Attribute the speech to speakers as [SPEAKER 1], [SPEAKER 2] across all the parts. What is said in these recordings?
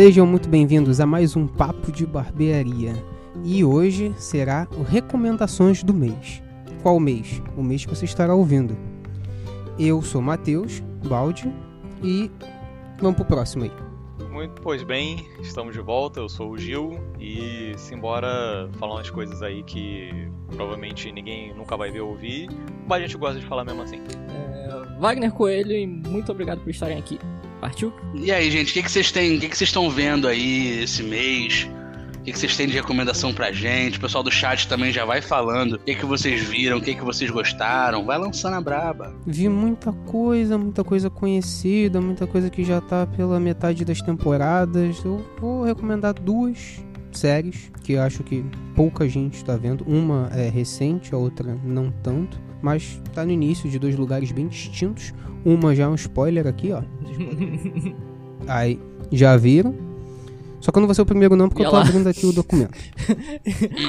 [SPEAKER 1] Sejam muito bem-vindos a mais um Papo de Barbearia. E hoje será o Recomendações do Mês. Qual mês? O mês que você estará ouvindo. Eu sou Matheus Baldi e vamos pro próximo aí.
[SPEAKER 2] Muito, pois bem, estamos de volta, eu sou o Gil e simbora falar umas coisas aí que provavelmente ninguém nunca vai ver ou ouvir, mas a gente gosta de falar mesmo assim.
[SPEAKER 3] É, Wagner Coelho e muito obrigado por estarem aqui. Partiu?
[SPEAKER 4] E aí, gente, o que, que vocês têm? O que, que vocês estão vendo aí esse mês? O que, que vocês têm de recomendação pra gente? O pessoal do chat também já vai falando. O que, que vocês viram? O que, que vocês gostaram? Vai lançando a braba.
[SPEAKER 1] Vi muita coisa, muita coisa conhecida, muita coisa que já tá pela metade das temporadas. Eu vou recomendar duas séries que eu acho que pouca gente está vendo. Uma é recente, a outra não tanto. Mas tá no início de dois lugares bem distintos. Uma já é um spoiler aqui, ó. Aí, já viram? Só que eu não vou ser o primeiro não, porque
[SPEAKER 3] E
[SPEAKER 1] eu tô
[SPEAKER 3] lá.
[SPEAKER 1] abrindo aqui o documento.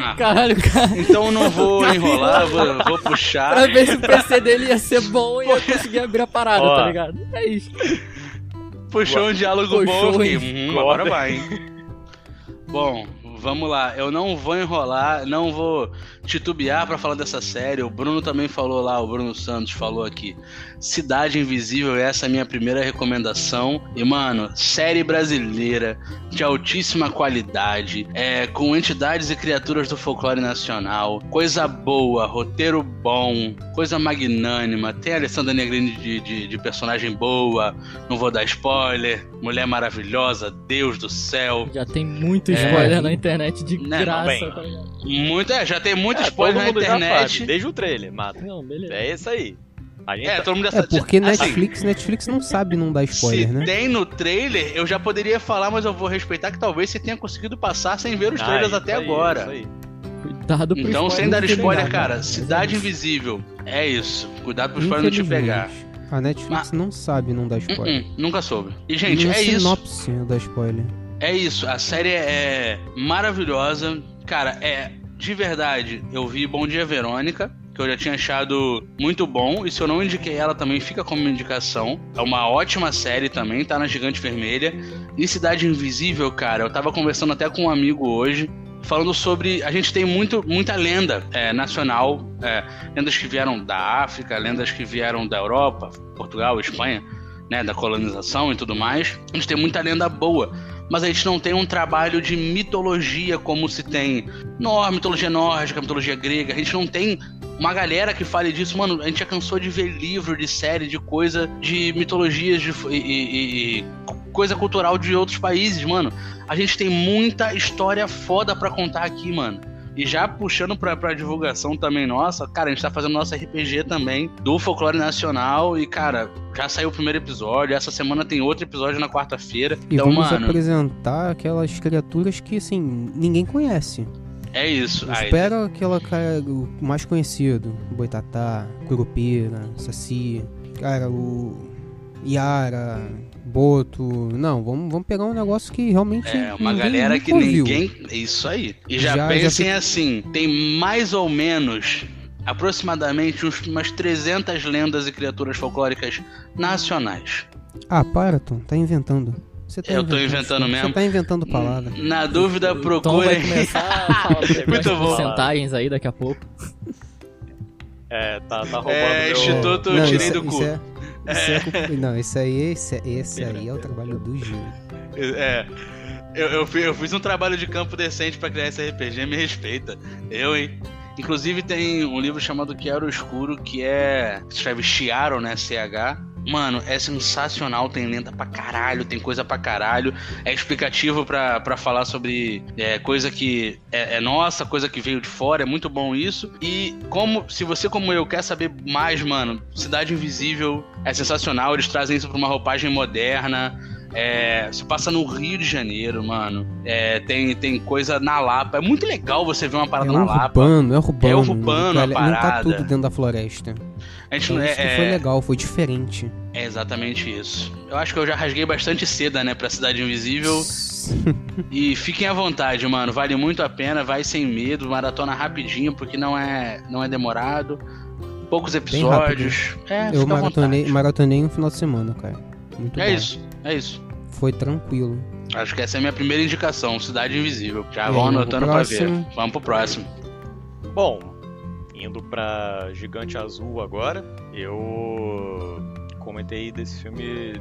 [SPEAKER 4] Ah,
[SPEAKER 3] Caralho, cara.
[SPEAKER 4] então eu não vou enrolar, vou, vou puxar.
[SPEAKER 3] Pra ver se o PC dele ia ser bom e ia conseguir abrir a parada,
[SPEAKER 2] Ó.
[SPEAKER 3] tá ligado? É isso.
[SPEAKER 4] Puxou um diálogo
[SPEAKER 3] Puxou,
[SPEAKER 4] bom, eu
[SPEAKER 3] hein?
[SPEAKER 4] hum, agora vai, hein? Bom, vamos lá. Eu não vou enrolar, não vou titubear pra falar dessa série. O Bruno também falou lá, o Bruno Santos falou aqui. Cidade Invisível, essa é a minha primeira recomendação. E, mano, série brasileira de altíssima qualidade, é, com entidades e criaturas do folclore nacional. Coisa boa, roteiro bom, coisa magnânima. Tem a Alessandra Negrini de, de, de personagem boa, não vou dar spoiler. Mulher maravilhosa, Deus do céu.
[SPEAKER 3] Já tem muito
[SPEAKER 4] É.
[SPEAKER 3] spoiler na internet de
[SPEAKER 4] Né,
[SPEAKER 3] graça,
[SPEAKER 2] bem.
[SPEAKER 3] tá ligado?
[SPEAKER 4] Muito, é, já tem muito
[SPEAKER 2] É,
[SPEAKER 4] spoiler
[SPEAKER 2] todo
[SPEAKER 4] na internet.
[SPEAKER 2] sabe, desde o trailer, mata.
[SPEAKER 3] Não, beleza.
[SPEAKER 2] É isso aí. A gente
[SPEAKER 4] É,
[SPEAKER 2] tá-
[SPEAKER 4] todo mundo já
[SPEAKER 1] É porque
[SPEAKER 4] Assim,
[SPEAKER 1] Netflix, Netflix não sabe não dar spoiler,
[SPEAKER 4] se
[SPEAKER 1] né?
[SPEAKER 4] tem no trailer, eu já poderia falar, mas eu vou respeitar que talvez você tenha conseguido passar sem ver os
[SPEAKER 2] Ah,
[SPEAKER 4] trailers
[SPEAKER 2] isso
[SPEAKER 4] até
[SPEAKER 2] aí,
[SPEAKER 4] agora.
[SPEAKER 2] isso aí.
[SPEAKER 3] Cuidado pro
[SPEAKER 4] Então, sem dar
[SPEAKER 3] não
[SPEAKER 4] spoiler,
[SPEAKER 3] nada.
[SPEAKER 4] cara, Cidade Invisível. É isso. Cuidado pro spoiler não te pegar.
[SPEAKER 1] A Netflix não sabe não dar spoiler.
[SPEAKER 4] Uh-uh, nunca soube. E, gente,
[SPEAKER 1] Nem
[SPEAKER 4] é
[SPEAKER 1] a
[SPEAKER 4] isso.
[SPEAKER 1] sinopse dá spoiler.
[SPEAKER 4] É isso. A série é maravilhosa. Cara, é. De verdade, eu vi Bom Dia Verônica, que eu já tinha achado muito bom. E se eu não indiquei ela também, fica como indicação. É uma ótima série também, tá na Gigante Vermelha. E Cidade Invisível, cara, eu tava conversando até com um amigo hoje. Falando sobre. A gente tem muito, muita lenda é, nacional, é, lendas que vieram da África, lendas que vieram da Europa, Portugal, Espanha, né, da colonização e tudo mais. A gente tem muita lenda boa mas a gente não tem um trabalho de mitologia como se tem no, mitologia nórdica, mitologia grega. A gente não tem uma galera que fale disso. Mano, a gente já cansou de ver livro, de série, de coisa, de mitologias de, e, e- e coisa cultural de outros países, mano. A gente tem muita história foda pra contar aqui, mano. E já puxando pra, pra divulgação também nossa, cara, a gente tá fazendo nosso RPG também do Folclore Nacional. E, cara, já saiu o primeiro episódio. Essa semana tem outro episódio na quarta-feira.
[SPEAKER 1] E
[SPEAKER 4] Então,
[SPEAKER 1] vamos
[SPEAKER 4] mano,
[SPEAKER 1] apresentar aquelas criaturas que, assim, ninguém conhece.
[SPEAKER 4] é isso. Aí,
[SPEAKER 1] Espera aquela cara, mais conhecido. Boitatá, Curupira, Saci, cara, o Yara, Boto. Não, vamos, vamos pegar um negócio que realmente
[SPEAKER 4] É, uma
[SPEAKER 1] ninguém
[SPEAKER 4] galera que
[SPEAKER 1] ouviu.
[SPEAKER 4] ninguém. É isso aí. E já,
[SPEAKER 1] Já- já
[SPEAKER 4] pensem
[SPEAKER 1] fica-
[SPEAKER 4] assim: tem mais ou menos, aproximadamente, uns- umas 300 lendas e criaturas folclóricas nacionais.
[SPEAKER 1] Ah, para, Tom, tá inventando. Você tá
[SPEAKER 4] Eu tô inventando
[SPEAKER 1] Você
[SPEAKER 4] mesmo.
[SPEAKER 1] tá inventando palavra.
[SPEAKER 4] Na dúvida,
[SPEAKER 3] O Tom vai
[SPEAKER 4] procurem.
[SPEAKER 3] começar a falar sobre
[SPEAKER 4] Muito bom.
[SPEAKER 3] porcentagens aí daqui a pouco.
[SPEAKER 2] É, tá, tá roubando
[SPEAKER 4] É,
[SPEAKER 2] meu...
[SPEAKER 4] Instituto
[SPEAKER 1] Não,
[SPEAKER 4] Tirei
[SPEAKER 1] isso,
[SPEAKER 4] do
[SPEAKER 1] isso
[SPEAKER 4] Cu.
[SPEAKER 1] é, isso é culpa- não, isso aí, esse, esse aí é o trabalho do Gil.
[SPEAKER 4] É. Eu, eu, eu fiz um trabalho de campo decente pra criar esse RPG, me respeita. Eu, hein? Inclusive tem um livro chamado Chiaro Escuro, que é. Escreve Chiaro, né? CH. Mano, é sensacional, tem lenda pra caralho, tem coisa pra caralho. É explicativo pra, pra falar sobre é, coisa que é, é nossa, coisa que veio de fora, é muito bom isso. E como, se você como eu quer saber mais, mano, Cidade Invisível é sensacional, eles trazem isso pra uma roupagem moderna. É, se passa no Rio de Janeiro, mano. É, tem, tem coisa na Lapa. É muito legal você ver uma
[SPEAKER 1] É
[SPEAKER 4] parada na Lapa.
[SPEAKER 1] urbano, é urbano.
[SPEAKER 4] É urbano a
[SPEAKER 1] Não tá- Não tá
[SPEAKER 4] parada.
[SPEAKER 1] tudo dentro da floresta.
[SPEAKER 4] A gente
[SPEAKER 1] Então
[SPEAKER 4] é,
[SPEAKER 1] isso que foi
[SPEAKER 4] é,
[SPEAKER 1] legal, foi diferente.
[SPEAKER 4] é exatamente isso. Eu acho que eu já rasguei bastante seda, né, pra Cidade Invisível. E fiquem à vontade, mano. Vale muito a pena, vai sem medo, maratona rapidinho, porque não é, não é demorado. Poucos episódios. É,
[SPEAKER 1] Eu maratonei, maratonei um final de semana, cara. Muito
[SPEAKER 4] É
[SPEAKER 1] bom.
[SPEAKER 4] isso, é isso.
[SPEAKER 1] Foi tranquilo.
[SPEAKER 4] Acho que essa é a minha primeira indicação, Cidade Invisível. Já vão anotando pra ver. Vamos pro próximo.
[SPEAKER 2] Bom, indo pra Gigante Azul agora, eu comentei desse filme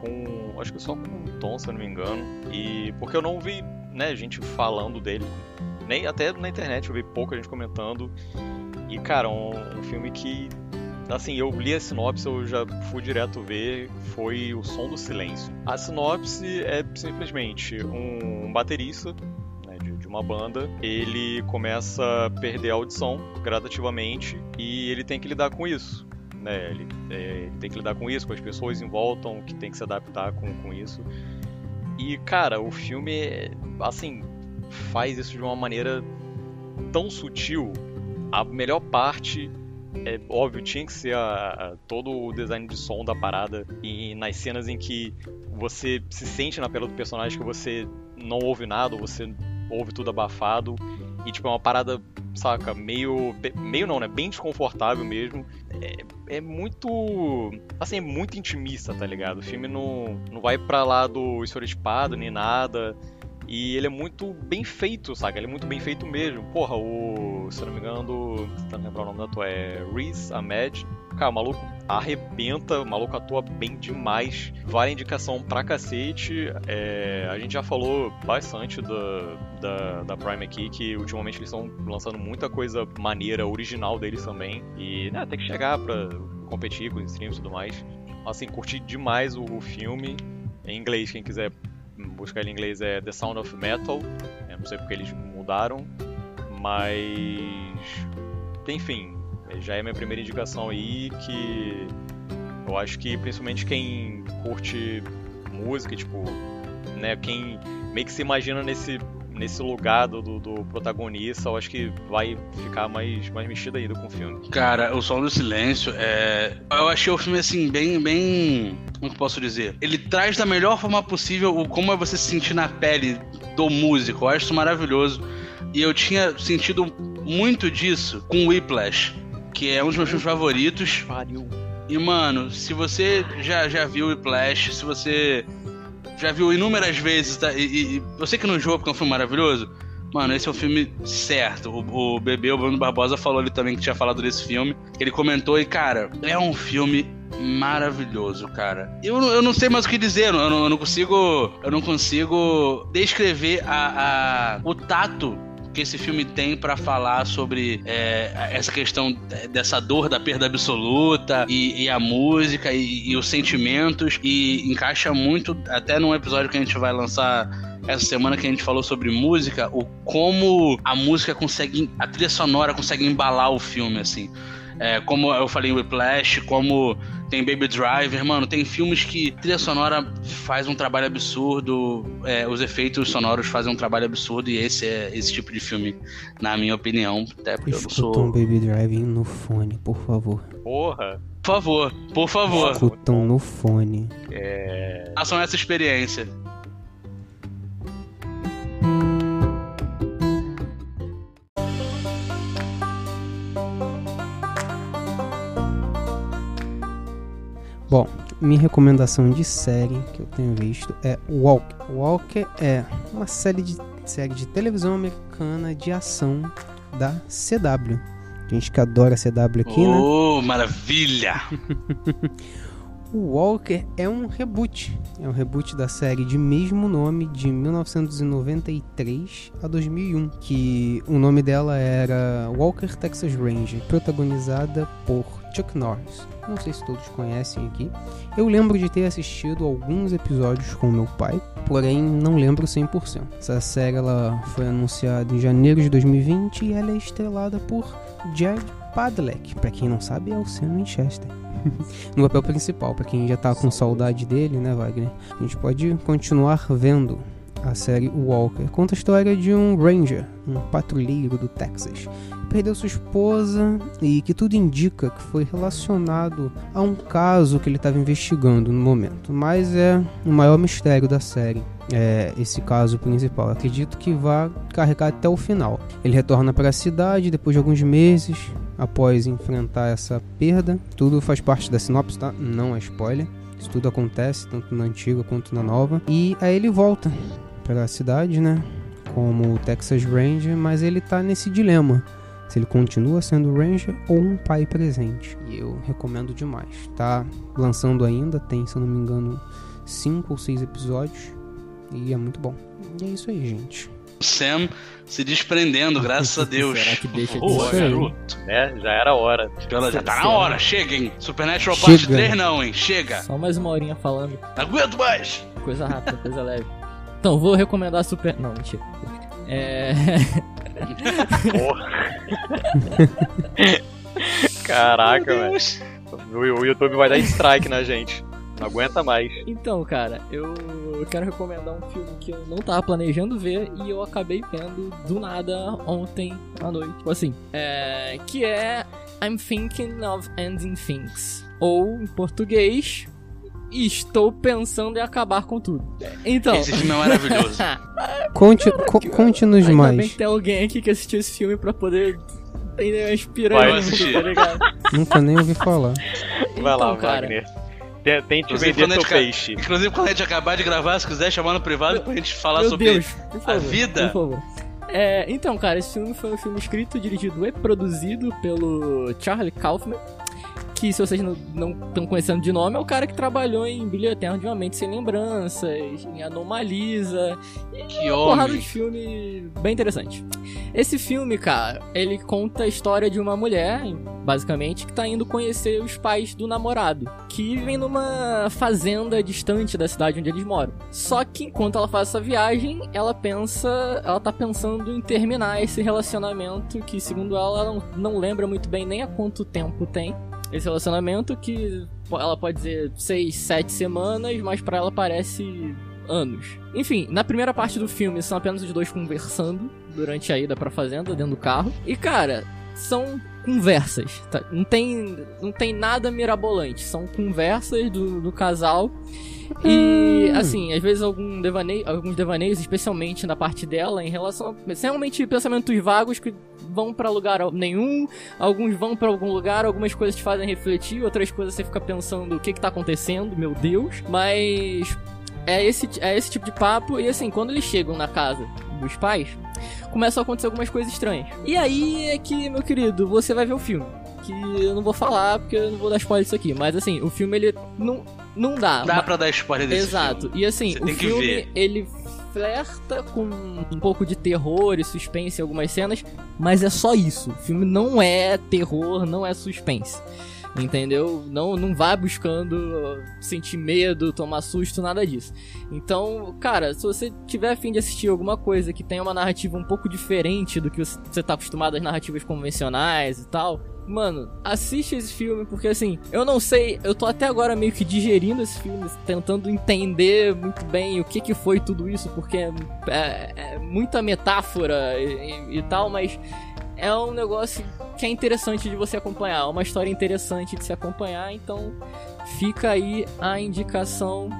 [SPEAKER 2] com. acho que só com o Tom, se eu não me engano. E porque eu não vi, né, gente falando dele. Nem até na internet eu vi pouca gente comentando. E cara, um, um filme que. Assim, eu li a sinopse, eu já fui direto ver, foi O Som do Silêncio. A sinopse é simplesmente um baterista né, de, uma banda, ele começa a perder a audição gradativamente e ele tem que lidar com isso. Né? Ele, é, ele tem que lidar com isso, com as pessoas em volta que tem que se adaptar com, com isso. E, cara, o filme, assim, faz isso de uma maneira tão sutil. A melhor parte, é óbvio, tinha que ser a, a- todo o design de som da parada. E nas cenas em que você se sente na pele do personagem que você não ouve nada, ou você ouve tudo abafado. E, tipo, é uma parada, saca, meio. Meio não, né? Bem desconfortável mesmo. É, é muito. Assim, é muito intimista, tá ligado? O filme não, não vai pra lá do estereotipado nem nada. E ele é muito bem feito, saca? Ele é muito bem feito mesmo. Porra, o. Se eu não me engano, do- tentando lembrar o nome da tua, é Riz Ahmed. Cara, o maluco arrebenta, o maluco atua bem demais. Vale indicação pra cacete. É, a gente já falou bastante da, da, da Prime aqui, que ultimamente eles estão lançando muita coisa maneira, original deles também. E né, tem que chegar pra competir com os streams e tudo mais. Assim, curti demais o, o filme. Em inglês, quem quiser buscar ele em inglês é The Sound of Metal. Eu não sei porque eles mudaram. Mas. Enfim, já é minha primeira indicação aí que eu acho que principalmente quem curte música, tipo, né, quem meio que se imagina nesse, nesse lugar do, do, do protagonista, eu acho que vai ficar mais, mais mexido ainda com o filme.
[SPEAKER 4] Cara, o Som do Silêncio é. Eu achei o filme assim, bem. bem. Como que eu posso dizer? Ele traz da melhor forma possível o como é você se sentir na pele do músico. Eu acho isso maravilhoso. E eu tinha sentido muito disso com Whiplash, que é um dos meus filmes favoritos.
[SPEAKER 2] Pariu.
[SPEAKER 4] E, mano, se você já, já viu Whiplash, se você já viu inúmeras vezes, tá? E, e, eu sei que não enjoa porque é um filme maravilhoso, mano, esse é o filme certo. O, o bebê, o Bruno Barbosa, falou ali também que tinha falado desse filme. Ele comentou e, cara, é um filme maravilhoso, cara. Eu, eu não sei mais o que dizer, eu não, eu não consigo. Eu não consigo descrever a, a- o tato que esse filme tem pra falar sobre é, essa questão dessa dor da perda absoluta e, e a música e, e os sentimentos e encaixa muito até num episódio que a gente vai lançar essa semana que a gente falou sobre música, o como a música consegue, a trilha sonora consegue embalar o filme assim. É, como eu falei em Whiplash, como tem Baby Driver, mano, tem filmes que trilha sonora faz um trabalho absurdo, é, os efeitos sonoros fazem um trabalho absurdo e esse é esse tipo de filme, na minha opinião, até porque eu não
[SPEAKER 1] Escutam
[SPEAKER 4] sou.
[SPEAKER 1] Baby Driving no fone, por favor.
[SPEAKER 2] Porra.
[SPEAKER 4] Por favor, por favor,
[SPEAKER 1] Escutam no fone.
[SPEAKER 2] É.
[SPEAKER 4] façam essa experiência.
[SPEAKER 1] Bom, minha recomendação de série que eu tenho visto é Walker. Walker é uma série de, série de televisão americana de ação da CW. Gente que adora CW aqui, né?
[SPEAKER 4] Oh, maravilha!
[SPEAKER 1] O Walker é um reboot. É um reboot da série de mesmo nome de 1993 a 2001, que o nome dela era Walker Texas Ranger, protagonizada por Chuck Norris. Não sei se todos conhecem aqui. Eu lembro de ter assistido alguns episódios com meu pai, porém não lembro 100%. Essa série ela foi anunciada em janeiro de 2020 e ela é estrelada por Jared Padalecki. Para quem não sabe, é o Sam Winchester no papel principal, pra quem já tá com saudade dele, né, Wagner? A gente pode continuar vendo a série Walker. Conta a história de um ranger, um patrulheiro do Texas, que perdeu sua esposa e que tudo indica que foi relacionado a um caso que ele estava investigando no momento. Mas é o maior mistério da série. É esse caso principal. Acredito que vai carregar até o final. Ele retorna para a cidade depois de alguns meses, após enfrentar essa perda. Tudo faz parte da sinopse, tá? Não é spoiler. Isso tudo acontece, tanto na antiga quanto na nova. E aí ele volta para a cidade, né? Como o Texas Ranger, mas ele tá nesse dilema. Se ele continua sendo Ranger ou um pai presente. E eu recomendo demais. Tá lançando ainda, tem, se eu não me engano, cinco ou seis episódios. E é muito bom. E é isso aí, gente.
[SPEAKER 4] Sam se desprendendo, graças a Deus.
[SPEAKER 3] Será que deixa de
[SPEAKER 1] ser?
[SPEAKER 4] garoto.
[SPEAKER 2] Né? Já era hora.
[SPEAKER 4] Ela já tá na hora, chega, hein? Supernatural
[SPEAKER 1] Chega.
[SPEAKER 4] Parte 3 não, hein? Chega.
[SPEAKER 3] Só mais uma horinha falando.
[SPEAKER 4] Não aguento mais.
[SPEAKER 3] Coisa rápida, coisa leve. Então, vou recomendar Super. Não, mentira. É.
[SPEAKER 2] Porra. Caraca, velho. O, o YouTube vai dar strike na gente. Não aguenta mais.
[SPEAKER 3] Então, cara, eu quero recomendar um filme que eu não tava planejando ver e eu acabei vendo do nada ontem à noite. Tipo assim, é, que é I'm Thinking of Ending Things. Ou, em português, Estou pensando em acabar com tudo. Então.
[SPEAKER 4] Esse filme é maravilhoso.
[SPEAKER 1] Conte, co- Conte-nos
[SPEAKER 3] Ainda bem
[SPEAKER 1] mais.
[SPEAKER 3] que tem alguém aqui que assistiu esse filme pra poder entender as
[SPEAKER 4] Vai
[SPEAKER 3] piranhas,
[SPEAKER 4] assistir.
[SPEAKER 3] tá ligado?
[SPEAKER 1] Nunca nem ouvi falar.
[SPEAKER 2] Vai lá,
[SPEAKER 3] Então, cara,
[SPEAKER 2] Wagner. Te- Tente
[SPEAKER 4] Inclusive,
[SPEAKER 2] vender
[SPEAKER 4] a
[SPEAKER 2] seu peixe.
[SPEAKER 4] Inclusive, quando a gente acabar de gravar, se quiser chamar no privado pra gente falar
[SPEAKER 3] Meu
[SPEAKER 4] sobre
[SPEAKER 3] Deus, por favor,
[SPEAKER 4] vida.
[SPEAKER 3] Por favor. É, então, cara, esse filme foi um filme escrito, dirigido e produzido pelo Charlie Kaufman. Que, se vocês não estão conhecendo de nome, é o cara que trabalhou em Brilho Eterno de uma Mente Sem Lembranças, em Anomalisa,
[SPEAKER 4] que
[SPEAKER 3] uma porrada de filme bem interessante. Esse filme, cara, ele conta a história de uma mulher, basicamente, que tá indo conhecer os pais do namorado, que vivem numa fazenda distante da cidade onde eles moram. Só que enquanto ela faz essa viagem, ela pensa, ela tá pensando em terminar esse relacionamento que, segundo ela, ela não, não lembra muito bem nem há quanto tempo tem. Esse relacionamento que ela pode dizer seis, sete semanas, mas pra ela parece anos. Enfim, na primeira parte do filme são apenas os dois conversando durante a ida pra fazenda, dentro do carro. E cara, são conversas, tá? Não tem, não tem nada mirabolante. São conversas do, do casal. E,
[SPEAKER 1] Hum.
[SPEAKER 3] assim, às vezes algum devaneio, alguns devaneios, especialmente na parte dela, em relação a realmente pensamentos vagos que vão pra lugar nenhum, alguns vão pra algum lugar, algumas coisas te fazem refletir, outras coisas você fica pensando o que que tá acontecendo, meu Deus. Mas é esse, é esse tipo de papo. E assim, quando eles chegam na casa dos pais, começam a acontecer algumas coisas estranhas. E aí é que, meu querido, você vai ver o filme. Que eu não vou falar porque eu não vou dar spoiler disso aqui. Mas assim, o filme ele não, não dá.
[SPEAKER 4] Dá pra dar spoiler desse
[SPEAKER 3] Exato.
[SPEAKER 4] filme.
[SPEAKER 3] E assim,
[SPEAKER 4] Você
[SPEAKER 3] o filme ele flerta com um pouco de terror e suspense em algumas cenas, mas é só isso. O filme não é terror, não é suspense. Entendeu? Não, não vai buscando sentir medo, tomar susto, nada disso. Então, cara, se você tiver a fim de assistir alguma coisa que tenha uma narrativa um pouco diferente do que você tá acostumado às narrativas convencionais e tal, Mano, assiste esse filme porque assim, eu não sei, eu tô até agora meio que digerindo esse filme, tentando entender muito bem o que que foi tudo isso, porque é, é- é muita metáfora e, e- e tal, mas é um negócio que é interessante de você acompanhar, é uma história interessante de se acompanhar, então fica aí a indicação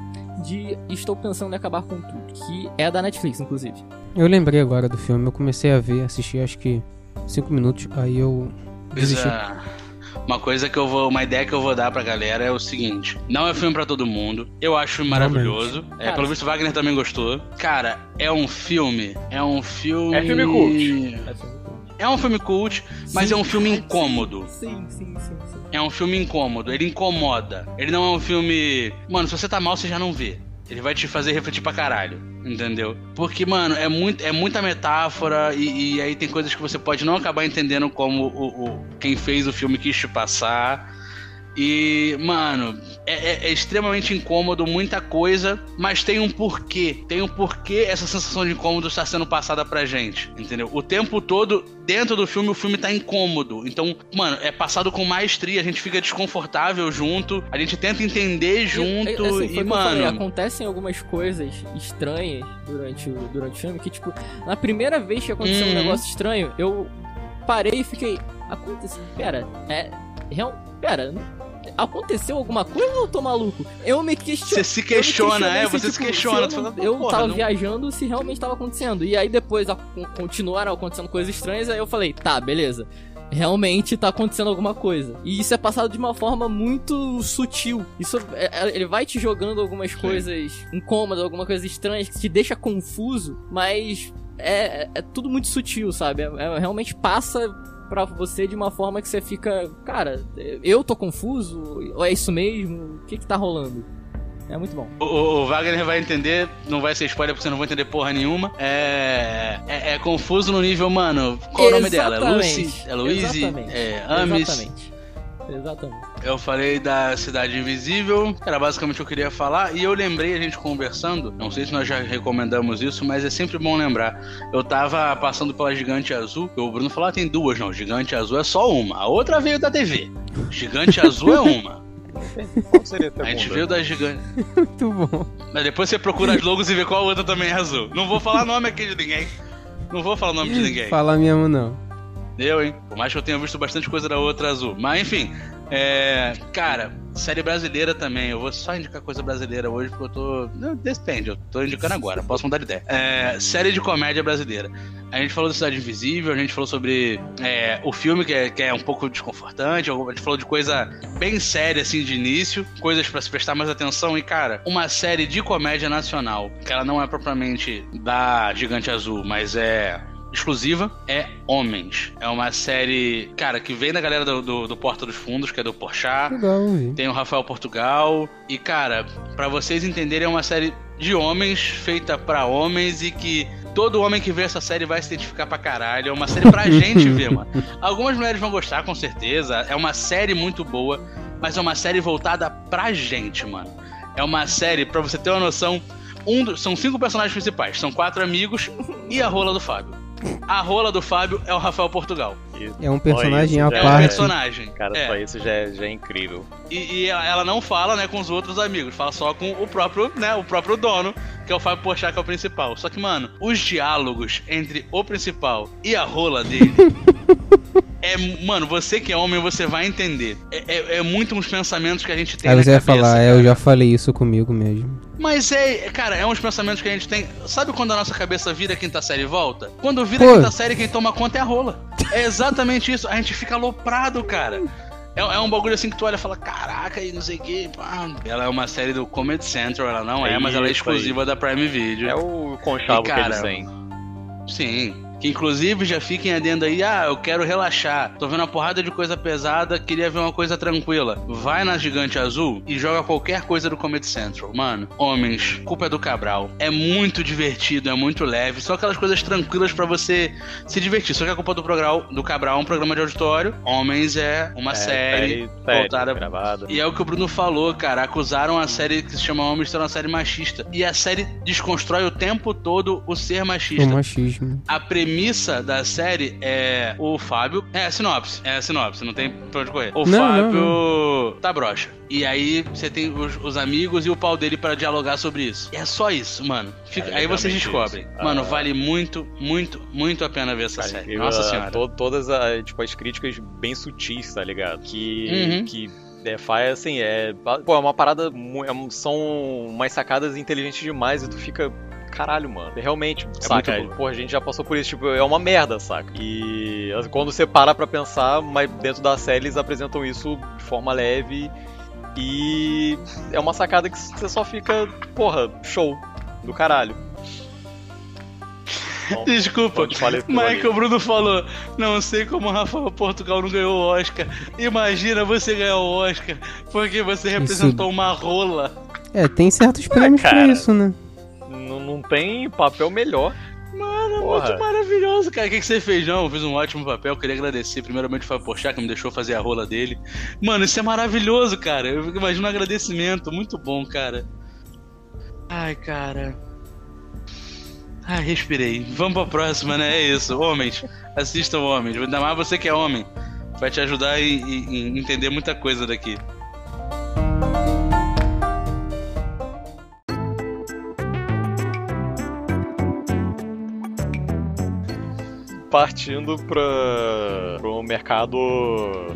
[SPEAKER 3] de Estou Pensando em Acabar com Tudo, que é da Netflix, inclusive.
[SPEAKER 1] Eu lembrei agora do filme, eu comecei a ver, assisti acho que 5 minutos, aí eu
[SPEAKER 4] É. Uma coisa que eu vou. Uma ideia que eu vou dar pra galera é o seguinte: não é filme pra todo mundo. Eu acho filme maravilhoso. É,
[SPEAKER 3] Cara,
[SPEAKER 4] pelo visto, Wagner também gostou. Cara, é um filme. É um filme.
[SPEAKER 2] É filme cult.
[SPEAKER 4] É um filme cult, mas
[SPEAKER 3] Sim.
[SPEAKER 4] é um filme incômodo.
[SPEAKER 3] Sim, sim, sim, sim.
[SPEAKER 4] É um filme incômodo, ele incomoda. Ele não é um filme. Mano, se você tá mal, você já não vê. Ele vai te fazer refletir pra caralho, entendeu? Porque, mano, é, muito, é muita metáfora e, e aí tem coisas que você pode não acabar entendendo como o, o- quem fez o filme quis te passar. E, mano, é, é- é extremamente incômodo, muita coisa, mas tem um porquê. Tem um porquê essa sensação de incômodo está sendo passada pra gente, entendeu? O tempo todo, dentro do filme, o filme tá incômodo. Então, mano, é passado com maestria, a gente fica desconfortável junto, a gente tenta entender junto
[SPEAKER 3] E, assim,
[SPEAKER 4] e,
[SPEAKER 3] o que eu falei,
[SPEAKER 4] mano.
[SPEAKER 3] acontecem algumas coisas estranhas durante o, durante o filme que, tipo, na primeira vez que aconteceu um
[SPEAKER 4] Uhum.
[SPEAKER 3] negócio estranho, eu parei e fiquei. Aconteceu. Pera, é. Real. Pera, aconteceu alguma coisa ou eu tô maluco? Eu me questionei.
[SPEAKER 4] Você se questiona, é, você se questiona.
[SPEAKER 3] Eu,
[SPEAKER 4] tu
[SPEAKER 3] não- eu
[SPEAKER 4] porra,
[SPEAKER 3] tava
[SPEAKER 4] não-
[SPEAKER 3] viajando se realmente tava acontecendo. E aí depois a- continuaram acontecendo coisas estranhas, aí eu falei, tá, beleza. realmente tá acontecendo alguma coisa. E isso é passado de uma forma muito sutil. Isso é- é- ele vai te jogando algumas coisas incômodas, alguma coisa estranha que te deixa confuso, mas é, é tudo muito sutil, sabe? É- é- realmente passa pra você de uma forma que você fica, cara, eu tô confuso? Ou é isso mesmo? O que que tá rolando? É muito bom.
[SPEAKER 4] O, o Wagner vai entender, não vai ser spoiler porque você não vai entender porra nenhuma. É, é, é confuso no nível, mano. Qual é o nome dela? É
[SPEAKER 3] Exatamente.
[SPEAKER 4] Lucy? É?
[SPEAKER 3] Exatamente.
[SPEAKER 4] É Amis?
[SPEAKER 3] Exatamente. Exatamente.
[SPEAKER 4] Eu falei da Cidade Invisível, era basicamente o que eu queria falar, e eu lembrei a gente conversando, não sei se nós já recomendamos isso, mas é sempre bom lembrar. Eu tava passando pela Gigante Azul, e o Bruno falou: ah, tem duas, não, Gigante Azul é só uma, a outra veio da TV. Gigante Azul é uma.
[SPEAKER 2] Qual seria a
[SPEAKER 4] A gente veio da Gigante.
[SPEAKER 1] Muito bom.
[SPEAKER 4] Mas depois você procura as logos e vê qual outra também é azul. Não vou falar nome aqui de ninguém. Não vou falar nome de ninguém.
[SPEAKER 1] Falar mesmo não.
[SPEAKER 4] Eu, hein? Por mais que eu tenha visto bastante coisa da outra azul. Mas enfim, é. Cara, série brasileira também. Eu vou só indicar coisa brasileira hoje porque eu tô. Não, depende, eu tô indicando agora, posso mudar de ideia. É, série de comédia brasileira. A gente falou de Cidade Invisível, a gente falou sobre é, o filme que é, que é um pouco desconfortante, a gente falou de coisa bem séria assim de início, coisas pra se prestar mais atenção. E cara, uma série de comédia nacional, que ela não é propriamente da Gigante Azul, mas é exclusiva é Homens. É uma série, cara, que vem da galera do, do, do Porta dos Fundos, que é do Porchat.
[SPEAKER 1] Legal, vi.
[SPEAKER 4] Tem o Rafael Portugal. E, cara, pra vocês entenderem, é uma série de homens, feita pra homens e que todo homem que vê essa série vai se identificar pra caralho. É uma série pra gente ver, mano. Algumas mulheres vão gostar, com certeza. É uma série muito boa, mas é uma série voltada pra gente, mano. É uma série, pra você ter uma noção, um do- são cinco personagens principais. São quatro amigos e a rola do Fábio. A rola do Fábio é o Rafael Portugal.
[SPEAKER 1] É um personagem
[SPEAKER 2] isso
[SPEAKER 1] à
[SPEAKER 2] já
[SPEAKER 4] É um
[SPEAKER 1] parte.
[SPEAKER 4] personagem.
[SPEAKER 2] Cara,
[SPEAKER 4] É.
[SPEAKER 2] só isso já é, já é incrível.
[SPEAKER 4] E, e ela, ela não fala, né, com os outros amigos, fala só com o próprio, né, o próprio dono, que é o Fábio Porchat, que é o principal. Só que, mano, os diálogos entre o principal e a rola dele é, mano, você que é homem, você vai entender. É, é, é muito uns pensamentos que a gente tem
[SPEAKER 1] Aí
[SPEAKER 4] na
[SPEAKER 1] você vai
[SPEAKER 4] cabeça,
[SPEAKER 1] falar, é,
[SPEAKER 4] cara.
[SPEAKER 1] eu já falei isso comigo mesmo.
[SPEAKER 4] Mas é, cara, é uns pensamentos que a gente tem. Sabe quando a nossa cabeça vira quinta série e volta? Quando vira
[SPEAKER 1] Pô.
[SPEAKER 4] quinta série, quem toma conta é a rola. É exatamente isso. A gente fica aloprado, cara. É, é um bagulho assim que tu olha e fala, caraca, e não sei o que. Ela é uma série do Comedy Central, ela não é,
[SPEAKER 2] É
[SPEAKER 4] mas ela é exclusiva da Prime Video.
[SPEAKER 2] É o conchavo
[SPEAKER 4] E,
[SPEAKER 2] que
[SPEAKER 4] cara,
[SPEAKER 2] eles têm.
[SPEAKER 4] Sim. Que inclusive já fiquem adendo aí, ah, eu quero relaxar. Tô vendo uma porrada de coisa pesada, queria ver uma coisa tranquila. Vai na Gigante Azul e joga qualquer coisa do Comedy Central. Mano, Homens, culpa é do Cabral. É muito divertido, é muito leve. São aquelas coisas tranquilas pra você se divertir. Só que a culpa do, programa, do Cabral é um programa de auditório. Homens é uma
[SPEAKER 2] É,
[SPEAKER 4] série,
[SPEAKER 2] série
[SPEAKER 4] voltada
[SPEAKER 2] gravada.
[SPEAKER 4] e é o que o Bruno falou, cara. Acusaram a série que se chama Homens de ser uma série machista. E a série desconstrói o tempo todo o ser machista.
[SPEAKER 1] O machismo.
[SPEAKER 4] A premissa da série é o Fábio. É a sinopse. É a sinopse, não tem pra onde correr. O
[SPEAKER 1] Não,
[SPEAKER 4] Fábio tá broxa. E aí você tem os, os amigos e o pau dele pra dialogar sobre isso. E é só isso, mano. Fica-
[SPEAKER 2] É
[SPEAKER 4] aí vocês descobrem.
[SPEAKER 2] isso.
[SPEAKER 4] Mano,
[SPEAKER 2] Ah.
[SPEAKER 4] vale muito, muito, muito a pena ver essa
[SPEAKER 2] Cara,
[SPEAKER 4] série. Nossa
[SPEAKER 2] ah,
[SPEAKER 4] senhora.
[SPEAKER 2] to- todas as, tipo, as críticas bem sutis, tá ligado? Que.
[SPEAKER 4] Uhum.
[SPEAKER 2] que é, faz assim, é. Pô, é uma parada. é são umas sacadas inteligentes demais e tu fica. Caralho, mano. Realmente, saca?
[SPEAKER 4] muito
[SPEAKER 2] a gente já passou por isso, tipo, é uma merda, saca? E quando você para pra pensar, mas dentro da série eles apresentam isso de forma leve e é uma sacada que você só fica, porra, show do caralho. Bom,
[SPEAKER 4] Desculpa,
[SPEAKER 2] isso
[SPEAKER 4] mas
[SPEAKER 2] ali.
[SPEAKER 4] Bruno falou, não sei como o Rafael Portugal não ganhou o Oscar. Imagina você ganhar o Oscar porque você representou uma rola.
[SPEAKER 1] É, tem certos prêmios pra
[SPEAKER 2] cara.
[SPEAKER 1] isso, né?
[SPEAKER 2] Não, não tem papel melhor.
[SPEAKER 4] Mano,
[SPEAKER 2] Porra.
[SPEAKER 4] muito maravilhoso, cara. O que, que você fez, João? Eu fiz um ótimo papel. Queria agradecer primeiramente o Fábio Porchat, que me deixou fazer a rola dele. Mano, isso é maravilhoso, cara. Eu imagino um agradecimento. Muito bom, cara. Ai, cara. Ai, respirei. Vamos pra próxima, né? É isso. Homens. Assistam Homens. Ainda mais você que é homem. Vai te ajudar em entender muita coisa daqui.
[SPEAKER 2] Partindo pra no mercado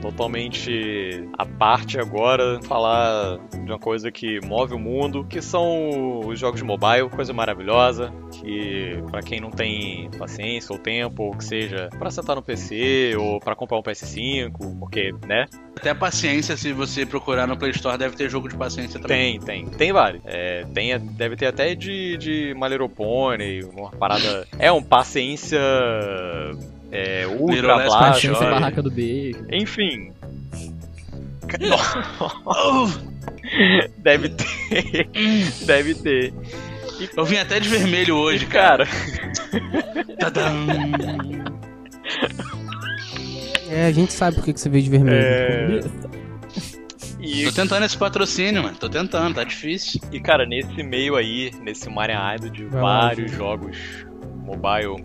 [SPEAKER 2] totalmente à parte agora, falar de uma coisa que move o mundo, que são os jogos de mobile, coisa maravilhosa, que para quem não tem paciência ou tempo, ou que seja, para sentar no PC ou para comprar um PS5, porque, né?
[SPEAKER 4] Até paciência, se você procurar no Play Store, deve ter jogo de paciência também.
[SPEAKER 2] Tem, tem. Tem vários. É, tem, deve ter até de, de Little Pony, uma parada. É um paciência. É, ultra
[SPEAKER 4] Joy.
[SPEAKER 3] Barraca do Bacon.
[SPEAKER 2] Enfim. Deve ter. Deve ter.
[SPEAKER 4] Eu vim até de vermelho hoje, cara.
[SPEAKER 2] cara,
[SPEAKER 4] Tadam.
[SPEAKER 1] É, a gente sabe por que que você veio de vermelho.
[SPEAKER 2] é. E,
[SPEAKER 4] Tô tentando esse patrocínio, mano. Tô tentando, tá difícil.
[SPEAKER 2] e, cara, nesse meio aí, nesse mareado de
[SPEAKER 1] Vai lá,
[SPEAKER 2] vários jogos mobile,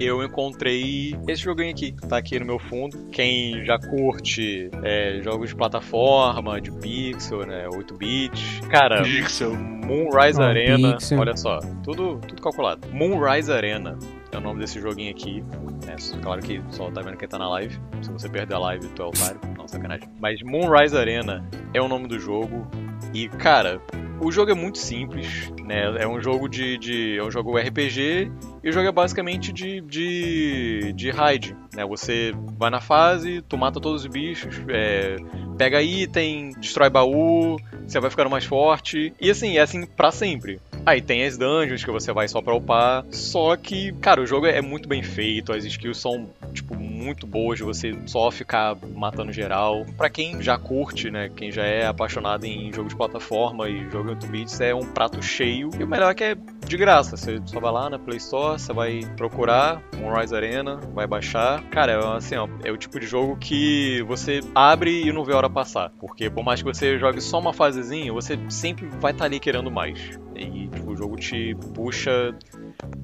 [SPEAKER 2] eu encontrei esse joguinho aqui, tá aqui no meu fundo. Quem já curte é, jogos de plataforma, de pixel, né, 8-bit, cara,
[SPEAKER 4] Pixel.
[SPEAKER 2] Moonrise Arena,
[SPEAKER 1] pixel.
[SPEAKER 2] olha só, tudo, tudo calculado. Moonrise Arena é o nome desse joguinho aqui. né, claro que só tá vendo quem tá na live. Se você perder a live, tu é otário. Não, sacanagem. Mas Moonrise Arena é o nome do jogo. E, cara, o jogo é muito simples, né? É um jogo de. de é um jogo RPG e o jogo é basicamente de, de, de raid, né? Você vai na fase, tu mata todos os bichos, é, pega item, destrói baú, você vai ficando mais forte. E assim, é assim pra sempre. Aí tem as dungeons que você vai só pra upar. Só que, cara, o jogo é muito bem feito, as skills são, tipo, muito boas de você só ficar matando geral. Pra quem já curte, né? Quem já é apaixonado em jogo de plataforma e jogo em 8 bits, é um prato cheio. E o melhor é que é de graça. Você só vai lá na Play Store, você vai procurar Moonrise Arena, vai baixar. Cara, é assim, ó, é o tipo de jogo que você abre e não vê a hora passar. Porque por mais que você jogue só uma fasezinha, você sempre vai estar ali querendo mais. E tipo, o jogo te puxa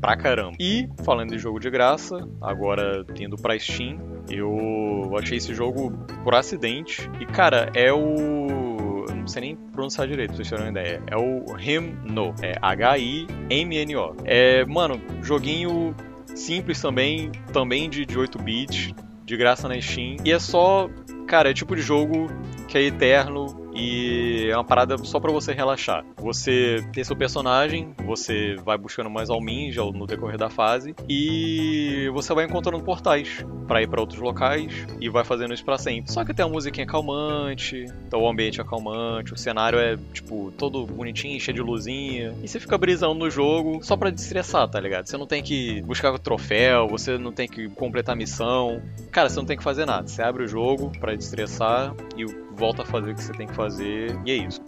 [SPEAKER 2] pra caramba. E, falando de jogo de graça, agora indo pra Steam, eu achei esse jogo por acidente. E, cara, é o. Não sei nem pronunciar direito, pra vocês terem uma ideia. É o Himno. É H-I-M-N-O. É, mano, joguinho simples também, também de, de 8 bits, de graça na Steam. E é só. Cara, é tipo de jogo que é eterno e é uma parada só pra você relaxar. Você tem seu personagem, você vai buscando mais almins ao- no decorrer da fase e você vai encontrando portais pra ir pra outros locais e vai fazendo isso pra sempre. Só que tem uma musiquinha calmante, então o ambiente é calmante, o cenário é tipo todo bonitinho, cheio de luzinha e você fica brisando no jogo só pra destressar, tá ligado? Você não tem que buscar o troféu, você não tem que completar a missão. Cara, você não tem que fazer nada. Você abre o jogo pra destressar e volta a fazer o que você tem que fazer e é isso.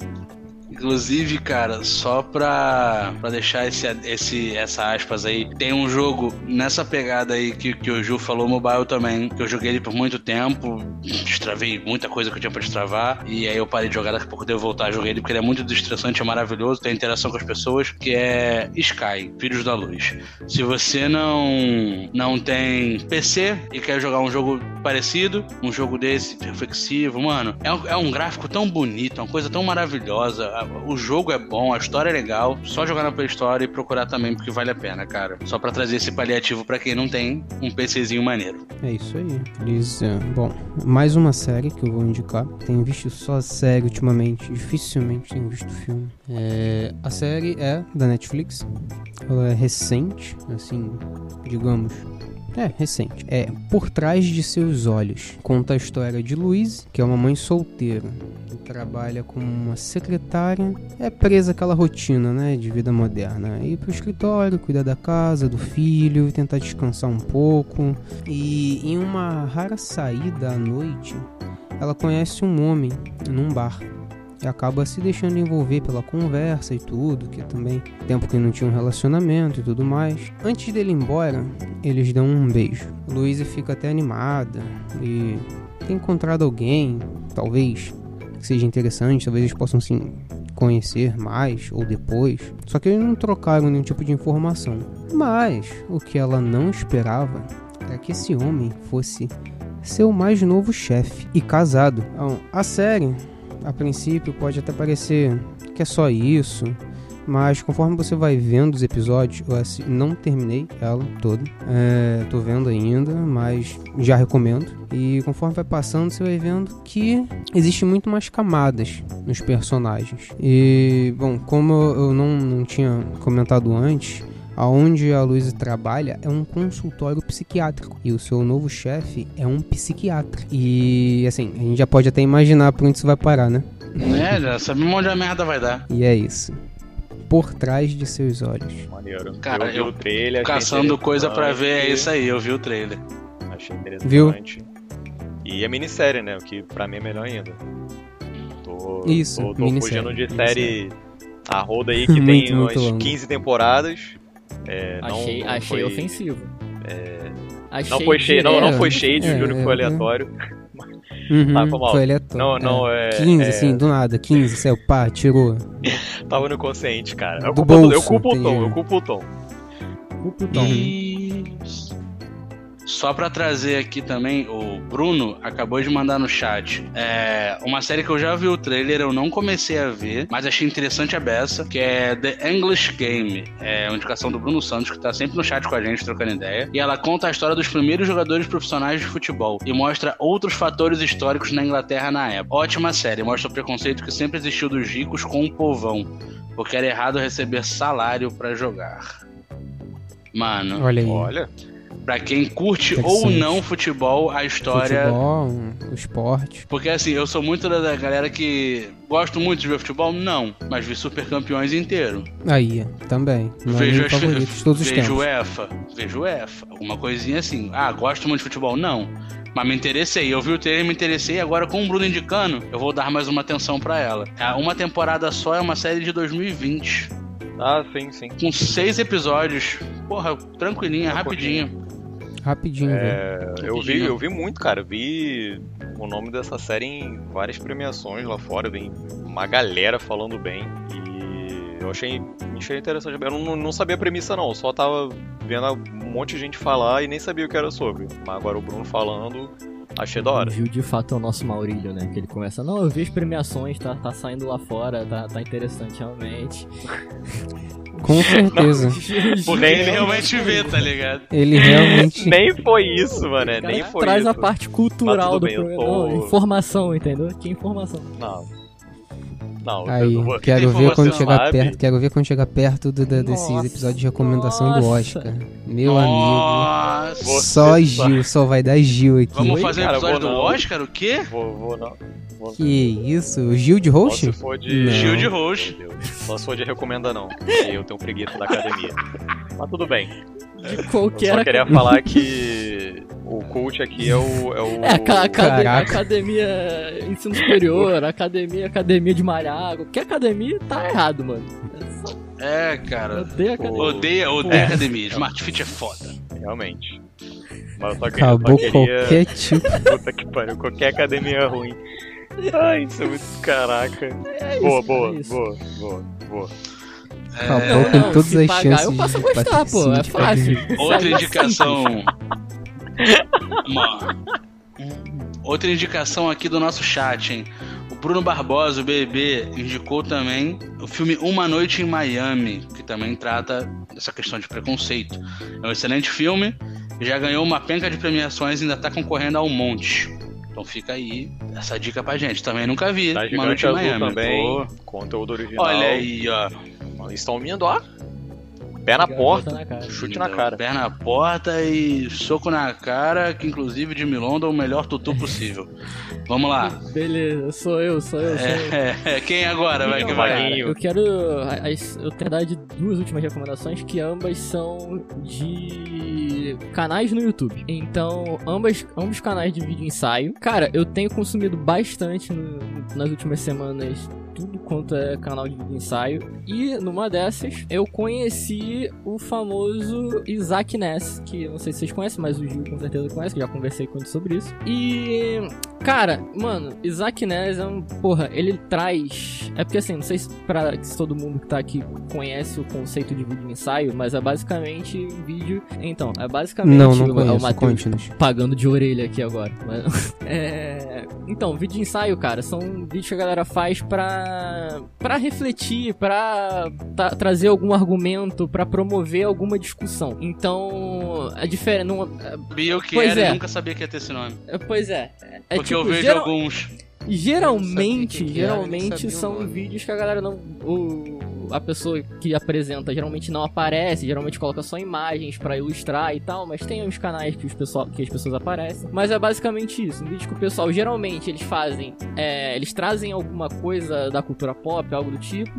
[SPEAKER 4] Inclusive, cara, só pra, pra deixar esse, esse, essa aspas aí, tem um jogo nessa pegada aí que, que o Ju falou, mobile também, que eu joguei ele por muito tempo, destravei muita coisa que eu tinha pra destravar, e aí eu parei de jogar, daqui a pouco eu voltar a jogar ele, porque ele é muito destressante, é maravilhoso, tem interação com as pessoas, que é Sky, Filhos da Luz. Se você não, não tem PC e quer jogar um jogo parecido, um jogo desse, reflexivo, mano, é um, é um gráfico tão bonito, uma coisa tão maravilhosa, o jogo é bom, a história é legal, só jogar na Play Store e procurar também, porque vale a pena, cara. Só pra trazer esse paliativo pra quem não tem um PCzinho maneiro.
[SPEAKER 1] É isso aí. Eles, é, bom, mais uma série que eu vou indicar. Tenho visto só série ultimamente, dificilmente tenho visto filme. É, a série é da Netflix. Ela é recente, assim, digamos. É, recente. É Por Trás de Seus Olhos. Conta a história de Louise, que é uma mãe solteira. Que trabalha como uma secretária. É presa aquela rotina, né, de vida moderna. Ir pro escritório, cuidar da casa, do filho, tentar descansar um pouco. E em uma rara saída à noite, ela conhece um homem num bar. E acaba se deixando envolver pela conversa e tudo, que também tempo que não tinha um relacionamento e tudo mais. Antes dele ir embora, eles dão um beijo. Luísa fica até animada e tem encontrado alguém, talvez que seja interessante, talvez eles possam se conhecer mais ou depois. Só que eles não trocaram nenhum tipo de informação. Mas o que ela não esperava é que esse homem fosse seu mais novo chefe e casado. Então, a série, a princípio, pode até parecer que é só isso, Mas conforme você vai vendo os episódios, eu assi- não terminei ela toda. É, tô vendo ainda, mas já recomendo. E conforme vai passando, você vai vendo que existe muito mais camadas nos personagens. E, bom, como eu não, não tinha comentado antes, aonde a Luísa trabalha é um consultório psiquiátrico. E o seu novo chefe é um psiquiatra. E, assim, a gente já pode até imaginar pra onde isso vai parar, né?
[SPEAKER 4] Né, já sabemos onde a merda vai dar.
[SPEAKER 1] E é isso. Por trás de seus olhos.
[SPEAKER 2] Maneiro.
[SPEAKER 4] Cara,
[SPEAKER 2] eu vi
[SPEAKER 4] eu
[SPEAKER 2] o trailer, achei
[SPEAKER 4] Caçando coisa pra ver, é isso aí, eu vi o trailer.
[SPEAKER 2] Achei interessante.
[SPEAKER 1] Viu?
[SPEAKER 2] E é minissérie, né? O que pra mim é melhor ainda. Tô,
[SPEAKER 1] Isso,
[SPEAKER 2] tô, tô fugindo de série a roda aí que
[SPEAKER 1] Muito,
[SPEAKER 2] tem
[SPEAKER 1] muito
[SPEAKER 2] umas
[SPEAKER 1] longa.
[SPEAKER 2] 15 temporadas. É, não-
[SPEAKER 3] achei
[SPEAKER 2] não
[SPEAKER 3] achei
[SPEAKER 2] foi-
[SPEAKER 3] ofensivo. Achei
[SPEAKER 2] Não foi shade, não, não foi shade,
[SPEAKER 1] É,
[SPEAKER 2] juro que
[SPEAKER 1] é,
[SPEAKER 2] foi
[SPEAKER 1] é.
[SPEAKER 2] aleatório.
[SPEAKER 1] Uhum,
[SPEAKER 2] Ah, foi mal.
[SPEAKER 1] foi aleatório.
[SPEAKER 2] Não, não, é-
[SPEAKER 1] 15,
[SPEAKER 2] é-
[SPEAKER 1] assim, do nada. 15, saiu, pá, tirou.
[SPEAKER 2] Tava no inconsciente, cara. Eu
[SPEAKER 1] Do
[SPEAKER 2] culpo, eu culpo o Tom, eu culpo o Tom.
[SPEAKER 3] Culpa o Tom.
[SPEAKER 4] E só pra trazer aqui também, o Bruno acabou de mandar no chat. É uma série que eu já vi o trailer, eu não comecei a ver, mas achei interessante a beça, que é The English Game. É uma indicação do Bruno Santos, que tá sempre no chat com a gente, trocando ideia. E ela conta a história dos primeiros jogadores profissionais de futebol e mostra outros fatores históricos na Inglaterra na época. Ótima série, mostra o preconceito que sempre existiu dos ricos com o povão, porque era errado receber salário pra jogar. Mano,
[SPEAKER 1] Olha aí.
[SPEAKER 2] Olha,
[SPEAKER 4] Pra quem curte ou não futebol, a história.
[SPEAKER 1] Futebol, o esporte.
[SPEAKER 4] Porque assim, eu sou muito da galera que. Gosto muito de ver futebol? Não. Mas vi Super Campeões inteiro.
[SPEAKER 1] Aí, também. Não é
[SPEAKER 4] vejo
[SPEAKER 1] favorito de todos os
[SPEAKER 4] vejo
[SPEAKER 1] tempos.
[SPEAKER 4] UEFA. Vejo UEFA. Alguma coisinha assim. Ah, gosto muito de futebol? Não. Mas me interessei. Eu vi o trailer e me interessei. Agora, com o Bruno indicando, eu vou dar mais uma atenção pra ela. É, Uma temporada só é uma série de 2020.
[SPEAKER 2] ah, sim, sim.
[SPEAKER 4] Com seis episódios. Porra, tranquilinha, rapidinho.
[SPEAKER 1] Rapidinho,
[SPEAKER 2] É,
[SPEAKER 1] velho.
[SPEAKER 2] Eu vi, eu vi muito, cara. Vi o nome dessa série em várias premiações lá fora. Vi uma galera falando bem. E eu achei, achei interessante. Eu não, não sabia a premissa, não. Eu só tava vendo um monte de gente falar e nem sabia o que era sobre. Mas agora o Bruno falando, achei da hora.
[SPEAKER 3] Viu de fato é o nosso Maurílio, né? Que ele começa, não, eu vi as premiações, tá, tá saindo lá fora, tá, tá interessante realmente.
[SPEAKER 1] Com certeza.
[SPEAKER 4] Porque ele realmente vê, tá ligado?
[SPEAKER 1] Ele realmente.
[SPEAKER 2] Nem foi isso, mano. é, Nem foi
[SPEAKER 3] traz
[SPEAKER 2] isso.
[SPEAKER 3] a parte cultural do
[SPEAKER 2] bem,
[SPEAKER 3] programa.
[SPEAKER 2] tô-
[SPEAKER 3] Não, informação, entendeu? Que informação.
[SPEAKER 2] Não. Não,
[SPEAKER 1] Aí,
[SPEAKER 2] eu vou-
[SPEAKER 1] quero ver quando chegar
[SPEAKER 2] sabe?
[SPEAKER 1] perto, quero ver quando chegar perto do- da- desses
[SPEAKER 3] Nossa,
[SPEAKER 1] episódios de recomendação do
[SPEAKER 3] nossa.
[SPEAKER 1] Oscar. Meu amigo.
[SPEAKER 4] Nossa.
[SPEAKER 2] Você
[SPEAKER 1] Só
[SPEAKER 2] sabe.
[SPEAKER 1] Gil, só vai dar Gil aqui.
[SPEAKER 4] Vamos fazer
[SPEAKER 2] Cara,
[SPEAKER 4] episódio do
[SPEAKER 2] não.
[SPEAKER 4] Oscar? O quê?
[SPEAKER 2] Vou, vou não. Vou
[SPEAKER 1] Que isso? O Gil de
[SPEAKER 2] Só
[SPEAKER 1] host?
[SPEAKER 2] se for de.
[SPEAKER 1] Não.
[SPEAKER 4] Gil de host.
[SPEAKER 2] Deus. Só se for de recomenda não. Porque eu tenho preguiça da academia. Mas tudo bem.
[SPEAKER 3] De
[SPEAKER 2] Eu
[SPEAKER 3] qualquer.
[SPEAKER 2] só queria falar que o coach aqui é o. É, o...
[SPEAKER 3] É, aca- academia, academia ensino superior, academia, academia de malhar, qualquer academia tá errado, mano. É só-
[SPEAKER 4] É, cara.
[SPEAKER 3] odeio academia.
[SPEAKER 4] Odeia, odeia academia. Smart Fit é foda.
[SPEAKER 2] Realmente. Mas eu só queria.
[SPEAKER 1] Acabou
[SPEAKER 2] só queria...
[SPEAKER 1] qualquer tipo.
[SPEAKER 2] Puta que pariu. Qualquer academia é ruim. Ai, isso é muito. Caraca.
[SPEAKER 3] É
[SPEAKER 2] boa,
[SPEAKER 3] isso,
[SPEAKER 2] boa,
[SPEAKER 3] é
[SPEAKER 2] boa, boa, boa.
[SPEAKER 1] Acabou
[SPEAKER 3] Não,
[SPEAKER 1] com todas
[SPEAKER 3] se
[SPEAKER 1] as
[SPEAKER 3] pagar,
[SPEAKER 1] chances.
[SPEAKER 3] eu passo a gostar, pô. É fácil.
[SPEAKER 4] Outra
[SPEAKER 3] é
[SPEAKER 4] indicação. Uma- Outra indicação aqui do nosso chat, hein? O Bruno Barbosa, o BB, indicou também o filme Uma Noite em Miami, que também trata dessa questão de preconceito. É um excelente filme, já ganhou uma penca de premiações e ainda tá concorrendo a um monte. Então fica aí essa dica pra gente. Também nunca vi.
[SPEAKER 2] Da
[SPEAKER 4] Uma Noite em Miami.
[SPEAKER 2] também.
[SPEAKER 4] Pô,
[SPEAKER 2] Conteúdo original.
[SPEAKER 4] Olha aí, ó.
[SPEAKER 2] Estão vindo, ó. Pé na porta.
[SPEAKER 3] na cara.
[SPEAKER 2] Chute na cara.
[SPEAKER 4] Pé na porta e soco na cara, que inclusive de Milonda é o melhor tutu possível. Vamos lá.
[SPEAKER 3] Beleza, sou eu, sou eu, sou eu.
[SPEAKER 4] É, é, quem agora vai que vai?
[SPEAKER 3] Eu quero. as- Eu tenho dar de duas últimas recomendações que ambas são de canais no YouTube. Então, ambas, ambos canais de vídeo ensaio. Cara, eu tenho consumido bastante no- nas últimas semanas tudo quanto é canal de ensaio. E numa dessas, eu conheci o famoso Isaac Ness, que não sei se vocês conhecem, mas o Gil com certeza conhece, que já conversei com ele sobre isso. E Cara, mano, Isaac Ness é um. Porra, ele traz. É porque assim, não sei se, se todo mundo que tá aqui conhece o conceito de vídeo ensaio, mas é basicamente vídeo. Então, é basicamente
[SPEAKER 1] Não, não
[SPEAKER 3] o- é o
[SPEAKER 1] conheço.
[SPEAKER 3] Matheus pagando de orelha aqui agora. Mas- É, Então, vídeo de ensaio, cara, são vídeos que a galera faz pra, pra refletir, pra ta- trazer algum argumento, pra promover alguma discussão. Então, a diferença. Não...
[SPEAKER 4] Sabia o que
[SPEAKER 3] Pois
[SPEAKER 4] era
[SPEAKER 3] é.
[SPEAKER 4] e nunca sabia que ia ter esse nome.
[SPEAKER 3] é, Pois é. é
[SPEAKER 4] Porque
[SPEAKER 3] tipo,
[SPEAKER 4] eu vejo
[SPEAKER 3] geral-
[SPEAKER 4] alguns.
[SPEAKER 3] Geralmente,
[SPEAKER 1] que que
[SPEAKER 3] geralmente são vídeos que a galera não. O, a pessoa que apresenta geralmente não aparece, geralmente coloca só imagens pra ilustrar e tal, mas tem uns canais que, os pessoal, que as pessoas aparecem. Mas é basicamente isso. Um vídeo que o pessoal geralmente eles fazem. é, eles trazem alguma coisa da cultura pop, algo do tipo,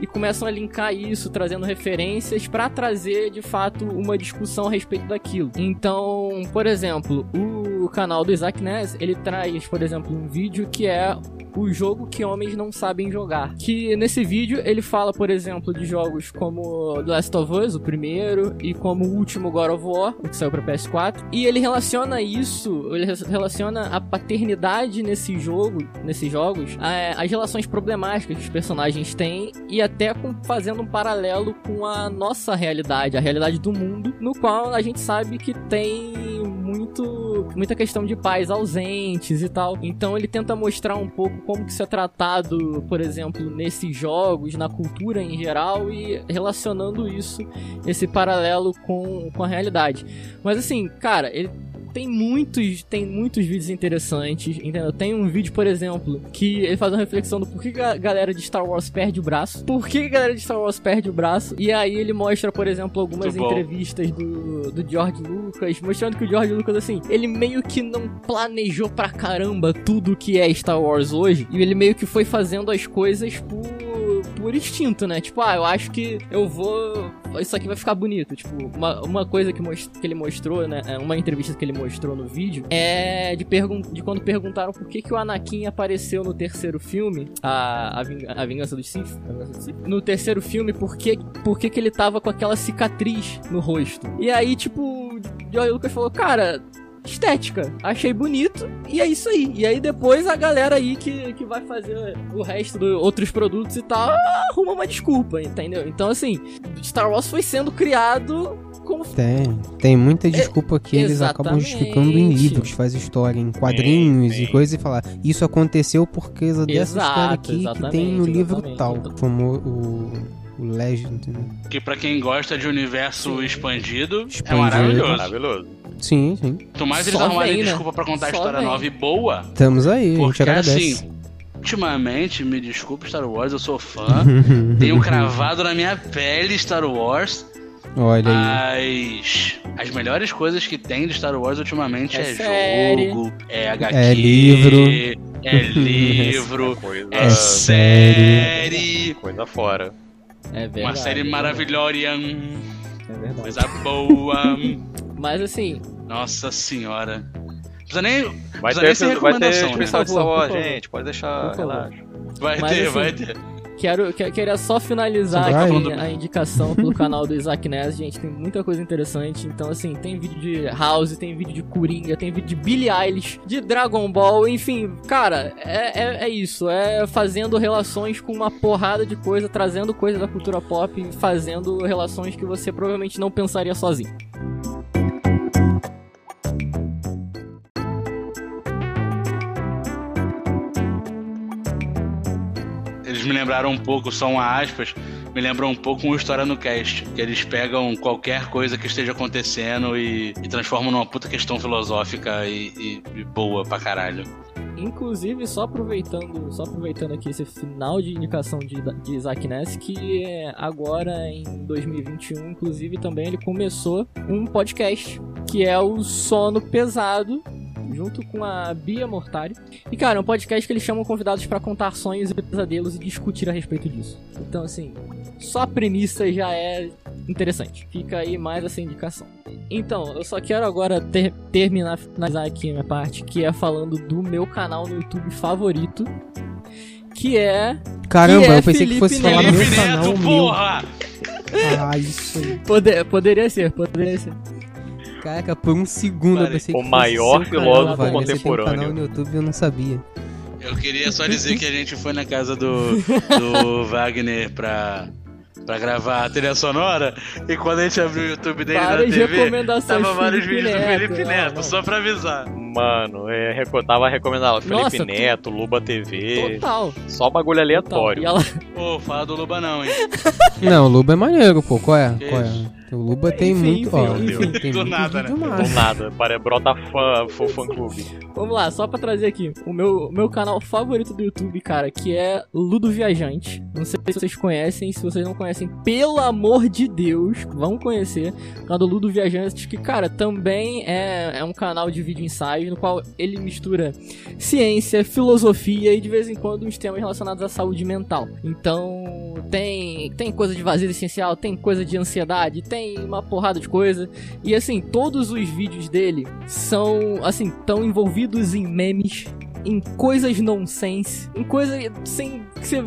[SPEAKER 3] e começam a linkar isso, trazendo referências pra trazer de fato uma discussão a respeito daquilo. Então, por exemplo, o canal do Isaac Ness, ele traz, por exemplo, um vídeo que é o jogo que homens não sabem jogar. Que nesse vídeo ele fala, por exemplo, de jogos como The Last of Us, o primeiro, e como o último God of War, o que saiu pra PS4. E ele relaciona isso, ele re- relaciona a paternidade nesse jogo, nesses jogos, a- as relações problemáticas que os personagens têm e até com, fazendo um paralelo com a nossa realidade, a realidade do mundo, no qual a gente sabe que tem muito muita questão de pais ausentes e tal. Então ele tenta mostrar um pouco como que isso é tratado, por exemplo, nesses jogos, na cultura em geral e relacionando isso, esse paralelo com, com a realidade. Mas assim, cara, ele tem muitos, tem muitos vídeos interessantes, entendeu? Tem um vídeo, por exemplo, que ele faz uma reflexão do porquê que a galera de Star Wars perde o braço. Por que a galera de Star Wars perde o braço? E aí ele mostra, por exemplo, algumas entrevistas do, do George Lucas, mostrando que o George Lucas, assim, ele meio que não planejou pra caramba tudo que é Star Wars hoje. E ele meio que foi fazendo as coisas por, por instinto, né? Tipo, ah, eu acho que eu vou. Isso aqui vai ficar bonito. Tipo, uma, uma coisa que, que ele mostrou, né? é, Uma entrevista que ele mostrou no vídeo é de, pergun de quando perguntaram por que, que o Anakin apareceu no terceiro filme, a, a, Vinga- a Vingança dos Sith. No terceiro filme, por que, por que, que ele tava com aquela cicatriz no rosto? E aí, tipo, George Lucas falou, cara. Estética, achei bonito e é isso aí. E aí depois a galera aí que, que vai fazer o resto dos outros produtos e tal arruma uma desculpa, entendeu? Então assim, Star Wars foi sendo criado como
[SPEAKER 1] Tem. Tem muita desculpa que eles acabam
[SPEAKER 3] exatamente.
[SPEAKER 1] justificando em livros, faz história, em quadrinhos
[SPEAKER 2] Sim,
[SPEAKER 1] e
[SPEAKER 2] sim.
[SPEAKER 1] coisas e falar, isso aconteceu por causa dessa
[SPEAKER 3] Exato,
[SPEAKER 1] história aqui que tem no livro tal. Como o, o Legend, né?
[SPEAKER 4] Que pra quem gosta de universo
[SPEAKER 3] Sim.
[SPEAKER 4] expandido, é
[SPEAKER 1] Expandido.
[SPEAKER 4] maravilhoso.
[SPEAKER 2] Maravilhoso.
[SPEAKER 1] Sim, sim.
[SPEAKER 4] Quanto mais eles
[SPEAKER 3] Só
[SPEAKER 4] arrumarem
[SPEAKER 3] vem, né?
[SPEAKER 4] desculpa pra contar a
[SPEAKER 3] Só
[SPEAKER 4] história
[SPEAKER 3] vem.
[SPEAKER 4] nova e boa,
[SPEAKER 1] Estamos aí, a gente
[SPEAKER 4] porque
[SPEAKER 1] agradece.
[SPEAKER 4] assim, ultimamente, me desculpe Star Wars, eu sou fã, tenho cravado na minha pele Star Wars,
[SPEAKER 1] Olha aí.
[SPEAKER 4] as, as melhores coisas que tem de Star Wars ultimamente
[SPEAKER 3] É
[SPEAKER 4] é, jogo, é HQ,
[SPEAKER 1] É livro.
[SPEAKER 4] é livro,
[SPEAKER 2] Coisa,
[SPEAKER 4] é
[SPEAKER 1] É
[SPEAKER 4] série,
[SPEAKER 2] coisa fora.
[SPEAKER 3] É verdade.
[SPEAKER 4] uma série maravilhosa,
[SPEAKER 3] É verdade.
[SPEAKER 4] coisa boa,
[SPEAKER 3] Mas assim,
[SPEAKER 4] nossa senhora. Não precisa nem,
[SPEAKER 2] Vai
[SPEAKER 4] Precisa
[SPEAKER 2] ter,
[SPEAKER 4] nem ser
[SPEAKER 2] vai ter
[SPEAKER 4] recomendação, né?
[SPEAKER 2] de
[SPEAKER 3] Por favor,
[SPEAKER 2] Star Wars,
[SPEAKER 3] por favor.
[SPEAKER 2] gente. Pode deixar, relaxa.
[SPEAKER 4] vai
[SPEAKER 3] Mas
[SPEAKER 4] ter,
[SPEAKER 3] assim,
[SPEAKER 4] vai ter.
[SPEAKER 3] quero, que- queria só finalizar aqui a indicação pelo canal do Isaac Ness, gente. Tem muita coisa interessante. Então, assim, tem vídeo de House, tem vídeo de Coringa, tem vídeo de Billie Eilish, de Dragon Ball, enfim, cara, é, é, é isso. É fazendo relações com uma porrada de coisa, trazendo coisa da cultura pop, e fazendo relações que você provavelmente não pensaria sozinho.
[SPEAKER 4] Me lembraram um pouco, só uma aspas, me lembram um pouco uma história no cast. Que eles pegam qualquer coisa que esteja acontecendo e, e transformam numa puta questão filosófica e, e- e boa pra caralho.
[SPEAKER 3] Inclusive, só aproveitando, só aproveitando aqui esse final de indicação de, de Isaac Ness, que é, agora em 2021, inclusive também ele começou um podcast que é o Sono Pesado, junto com a Bia Mortari. E cara, é um podcast que eles chamam convidados pra contar sonhos e pesadelos e discutir a respeito disso. Então assim, só a premissa já é interessante. Fica aí mais essa indicação. Então, eu só quero agora ter- terminar, finalizar aqui a minha parte, que é falando do meu canal no YouTube favorito, que é...
[SPEAKER 1] Caramba,
[SPEAKER 3] Que é
[SPEAKER 1] eu pensei que fosse
[SPEAKER 3] Felipe
[SPEAKER 1] falar
[SPEAKER 3] Neto.
[SPEAKER 1] meu
[SPEAKER 4] Felipe
[SPEAKER 1] canal,
[SPEAKER 4] Neto,
[SPEAKER 1] meu.
[SPEAKER 4] porra!
[SPEAKER 1] Ah, isso aí.
[SPEAKER 3] Poder, poderia ser, poderia ser.
[SPEAKER 1] Caraca, por um segundo eu pensei
[SPEAKER 2] O
[SPEAKER 1] que fosse
[SPEAKER 2] maior
[SPEAKER 1] canal, Wagner. Você tem um
[SPEAKER 2] contemporâneo.
[SPEAKER 1] canal no YouTube eu não sabia.
[SPEAKER 4] Eu queria só dizer que a gente foi na casa do, do Wagner pra pra gravar a trilha sonora. E quando a gente abriu o YouTube dele
[SPEAKER 3] Várias
[SPEAKER 4] na TV, tava vários
[SPEAKER 3] Felipe
[SPEAKER 4] vídeos do
[SPEAKER 3] Neto,
[SPEAKER 4] Felipe
[SPEAKER 3] não,
[SPEAKER 4] Neto,
[SPEAKER 3] não.
[SPEAKER 4] só pra avisar.
[SPEAKER 2] Mano, é, reco- tava recomendando Felipe
[SPEAKER 3] Nossa, tu-
[SPEAKER 2] Neto, Luba TV,
[SPEAKER 3] Total.
[SPEAKER 2] só bagulho aleatório.
[SPEAKER 3] total. E ela,
[SPEAKER 4] Ô, fala do Luba não, hein?
[SPEAKER 1] Não, o Luba é maneiro, pô. Qual é?
[SPEAKER 4] Que
[SPEAKER 1] Qual
[SPEAKER 4] isso?
[SPEAKER 1] é? O Luba tem
[SPEAKER 3] Enfim,
[SPEAKER 1] muito. ó,
[SPEAKER 3] enfim,
[SPEAKER 2] enfim.
[SPEAKER 1] tem
[SPEAKER 4] Do
[SPEAKER 1] muito
[SPEAKER 4] nada, né?
[SPEAKER 2] Do nada, para brota fã, fã, fã clube.
[SPEAKER 3] Vamos lá, só pra trazer aqui o meu, meu canal favorito do YouTube, cara, que é Ludo Viajante. Não sei se vocês conhecem, se vocês não conhecem, pelo amor de Deus, vão conhecer o canal do Ludo Viajante, que, cara, também é, é um canal de vídeo ensaio, no qual ele mistura ciência, filosofia e de vez em quando uns temas relacionados à saúde mental. Então, tem, tem coisa de vazio essencial, tem coisa de ansiedade, tem uma porrada de coisa. E assim, todos os vídeos dele são, assim, tão envolvidos em memes, em coisas nonsense, em coisas sem que você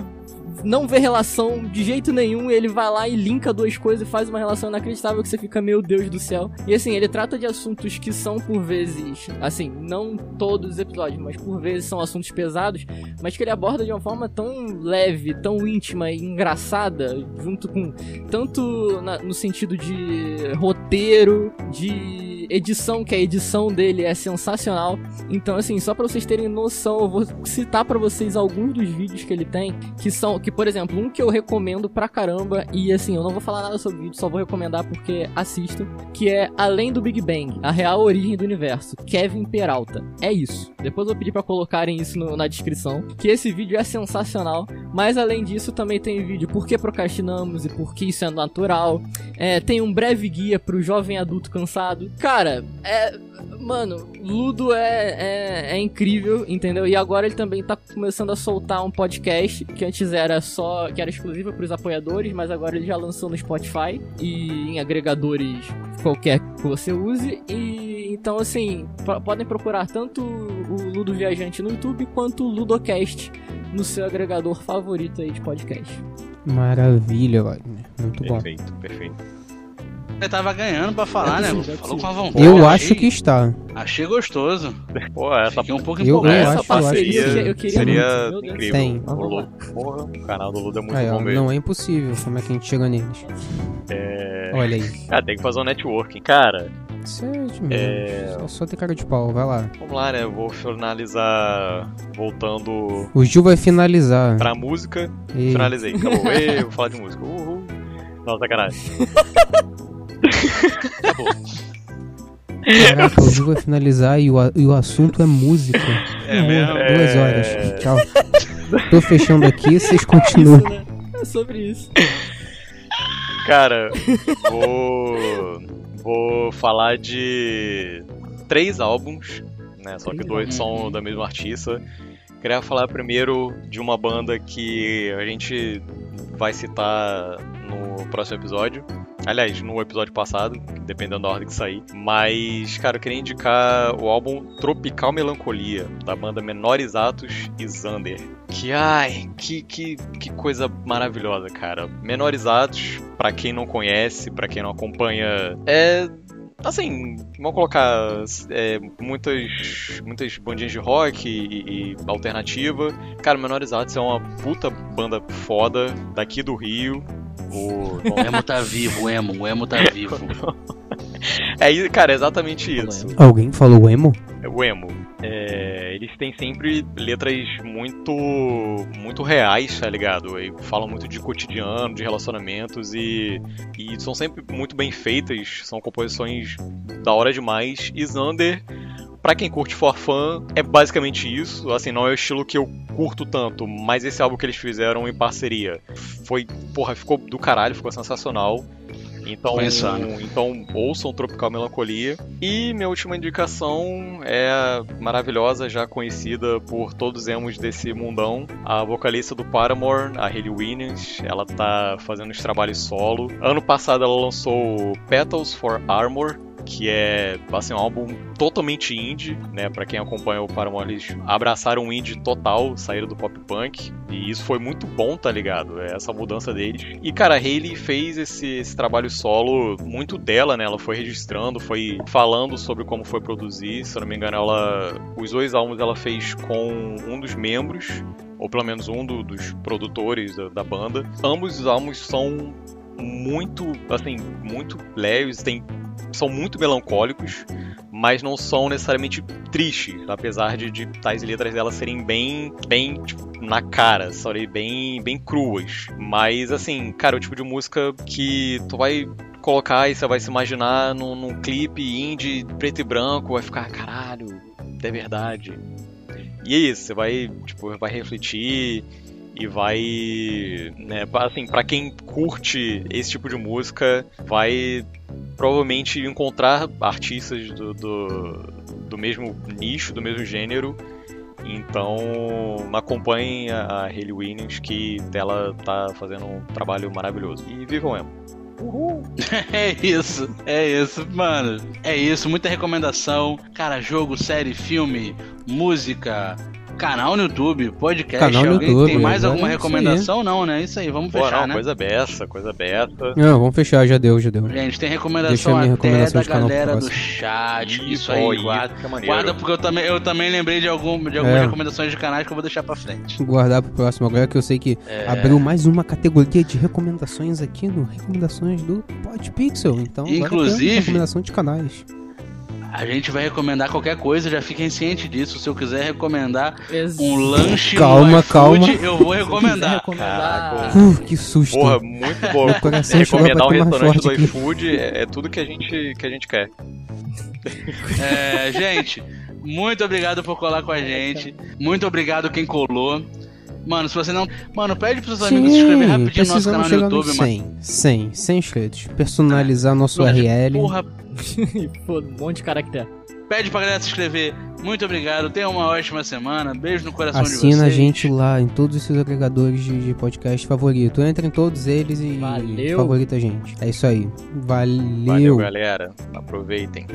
[SPEAKER 3] não vê relação de jeito nenhum, ele vai lá e linka duas coisas e faz uma relação inacreditável que você fica, meu Deus do céu. E assim, ele trata de assuntos que são por vezes, assim, não todos os episódios, mas por vezes são assuntos pesados, mas que ele aborda de uma forma tão leve, tão íntima e engraçada, junto com tanto na- no sentido de roteiro, de edição, que a edição dele é sensacional. Então, assim, só pra vocês terem noção, eu vou citar pra vocês alguns dos vídeos que ele tem, que são, que por exemplo, um que eu recomendo pra caramba, e assim, eu não vou falar nada sobre o vídeo, só vou recomendar porque assisto, que é Além do Big Bang, a real origem do universo, Kevin Peralta. É isso. Depois eu vou pedir pra colocarem isso no- na descrição, que esse vídeo é sensacional, mas além disso também tem vídeo Por que procrastinamos e por que isso é natural, é, tem um breve guia pro jovem adulto cansado. Cara, é. Mano, Ludo é, é, é incrível, entendeu? E agora ele também tá começando a soltar um podcast que antes era só. que era exclusivo pros apoiadores, mas agora ele já lançou no Spotify e em agregadores qualquer que você use. E então, assim, po- podem procurar tanto o Ludo Viajante no YouTube quanto o Ludocast no seu agregador favorito aí de podcast.
[SPEAKER 1] Maravilha, Wagner. Muito bom.
[SPEAKER 2] Perfeito, perfeito.
[SPEAKER 4] Ele tava ganhando pra falar,
[SPEAKER 3] É
[SPEAKER 4] né?
[SPEAKER 3] é
[SPEAKER 4] Falou com a vontade.
[SPEAKER 1] Eu
[SPEAKER 4] achei-
[SPEAKER 1] acho que está.
[SPEAKER 4] Achei gostoso.
[SPEAKER 2] Pô, essa
[SPEAKER 4] Fiquei um pouco
[SPEAKER 1] Eu- eu
[SPEAKER 4] empolgado.
[SPEAKER 1] acho-
[SPEAKER 3] Essa parceria eu, eu queria
[SPEAKER 2] seria
[SPEAKER 3] muito.
[SPEAKER 2] Incrível.
[SPEAKER 1] Tem.
[SPEAKER 2] O Lu- Porra, o canal do Ludo é muito
[SPEAKER 1] Aí, ó,
[SPEAKER 2] bom mesmo.
[SPEAKER 1] não é impossível. Como é que a gente chega neles?
[SPEAKER 2] É...
[SPEAKER 1] Olha aí.
[SPEAKER 2] Ah, tem que fazer um networking. Cara,
[SPEAKER 1] Isso é de.
[SPEAKER 2] É.
[SPEAKER 1] Só, só ter cara de pau, vai lá.
[SPEAKER 2] vamos lá, né? Eu vou finalizar voltando
[SPEAKER 1] O Gil vai finalizar.
[SPEAKER 2] pra música.
[SPEAKER 1] E-
[SPEAKER 2] Finalizei, acabou. Ei, vou falar de música. Uhul. Não, sacanagem. acabou.
[SPEAKER 1] Caraca, o Gil vai finalizar e o, e o assunto é música.
[SPEAKER 4] É mesmo?
[SPEAKER 1] Duas
[SPEAKER 2] É.
[SPEAKER 1] horas. Tchau. Tô fechando aqui, vocês
[SPEAKER 3] Isso,
[SPEAKER 1] continuam.
[SPEAKER 3] né? É sobre isso.
[SPEAKER 2] Cara, vou. Vou falar de três álbuns, né? Só que dois são da mesma artista. Queria falar primeiro de uma banda que a gente vai citar no próximo episódio. Aliás, no episódio passado, dependendo da ordem que sair. Mas, cara, eu queria indicar o álbum Tropical Melancolia, da banda Menores Atos e Zander. Que, ai, que, que, que coisa maravilhosa, cara. Menores Atos, pra quem não conhece, pra quem não acompanha, é assim, vamos colocar é, muitas, muitas bandinhas de rock e, e alternativa. Cara, Menores Atos é uma puta banda foda daqui do Rio. O,
[SPEAKER 4] O emo tá vivo, o emo, o emo tá vivo.
[SPEAKER 2] é, cara, é exatamente isso.
[SPEAKER 1] Alguém falou emo?
[SPEAKER 2] É o emo. É, eles têm sempre letras muito muito reais, tá ligado? E falam muito de cotidiano, de relacionamentos e, e são sempre muito bem feitas, são composições da hora demais. E Xander, pra quem curte for fã, é basicamente isso. Assim, não é o estilo que eu curto tanto, mas esse álbum que eles fizeram em parceria foi, porra, ficou do caralho, ficou sensacional. Então,
[SPEAKER 4] Pensando.
[SPEAKER 2] então ouçam Tropical Melancolia. E minha última indicação é maravilhosa, já conhecida por todos os emos desse mundão, a vocalista do Paramore, a Hayley Williams. Ela tá fazendo os trabalhos solo. Ano passado ela lançou Petals for Armor, que é assim, um álbum totalmente indie, né? Pra quem acompanha o Paramore, abraçaram um indie total, saíram do pop punk, e isso foi muito bom, tá ligado? É Essa mudança deles. E cara, a Hayley fez esse, esse trabalho solo muito dela, né? Ela foi registrando, foi falando sobre como foi produzir. Se eu não me engano, ela os dois álbuns ela fez com um dos membros ou pelo menos um do- dos produtores da, da banda. Ambos os álbuns são muito, assim, muito leves, tem, são muito melancólicos, mas não são necessariamente tristes, apesar de, de tais letras delas serem bem, bem tipo, na cara, sabe? Bem, bem cruas. Mas, assim, cara, é o tipo de música que tu vai colocar e você vai se imaginar num, num clipe indie preto e branco, vai ficar, caralho, é verdade. E é isso, você vai, tipo, vai refletir e vai, né, assim, para quem curte esse tipo de música, vai provavelmente encontrar artistas do, do, do mesmo nicho, do mesmo gênero. Então, acompanhem a a Hayley Williams, que ela tá fazendo um trabalho maravilhoso. E vivam emo.
[SPEAKER 4] É isso, é isso, mano. É isso, muita recomendação. Cara, jogo, série, filme, música, canal no YouTube, podcast.
[SPEAKER 1] Canal no YouTube,
[SPEAKER 4] tem mais alguma recomendação? Não, né? Isso aí, vamos
[SPEAKER 2] Pô,
[SPEAKER 4] fechar,
[SPEAKER 2] não,
[SPEAKER 4] né?
[SPEAKER 2] coisa beça, coisa beça.
[SPEAKER 1] Não, vamos fechar, já deu, já deu.
[SPEAKER 4] Gente, tem
[SPEAKER 1] Deixa
[SPEAKER 4] recomendação
[SPEAKER 1] a minha
[SPEAKER 4] até
[SPEAKER 1] recomendação
[SPEAKER 4] da galera do chat. Isso aí, guarda.
[SPEAKER 2] é.
[SPEAKER 4] Guarda, porque eu também, eu também lembrei de, algum, de algumas
[SPEAKER 1] É.
[SPEAKER 4] recomendações de canais que eu vou deixar pra frente.
[SPEAKER 1] Guardar pro próximo agora que eu sei que
[SPEAKER 4] É.
[SPEAKER 1] abriu mais uma categoria de recomendações aqui no Recomendações do Podpixel. Então, agora
[SPEAKER 4] Inclusive-
[SPEAKER 1] recomendação de canais.
[SPEAKER 4] A gente vai recomendar qualquer coisa, já fiquem cientes disso. Se eu quiser recomendar
[SPEAKER 3] Ex-
[SPEAKER 4] um lanche
[SPEAKER 1] Calma,
[SPEAKER 4] no iFood,
[SPEAKER 1] calma.
[SPEAKER 4] eu vou recomendar.
[SPEAKER 3] recomendar.
[SPEAKER 1] Uh, que susto.
[SPEAKER 2] Porra, muito bom. Recomendar um restaurante do iFood é, é tudo que a gente, que a gente quer.
[SPEAKER 4] É, gente, muito obrigado por colar com a gente. Muito obrigado quem colou. Mano, se você não. Mano, pede pros seus amigos se inscrever rapidinho no nosso canal no YouTube,
[SPEAKER 1] nos
[SPEAKER 4] mano.
[SPEAKER 1] 100, 100, 100 inscritos. Personalizar nosso
[SPEAKER 4] Porra,
[SPEAKER 1] URL.
[SPEAKER 4] Porra,
[SPEAKER 3] Pô, um monte de caractere.
[SPEAKER 4] pede pra galera se inscrever. Muito obrigado. Tenha uma ótima semana. Beijo no coração de vocês.
[SPEAKER 1] Assina a gente lá em todos esses agregadores de, de podcast favorito. Entra em todos eles e
[SPEAKER 3] Valeu.
[SPEAKER 1] favorita a gente. É isso aí. Valeu.
[SPEAKER 2] Valeu, galera. Aproveitem.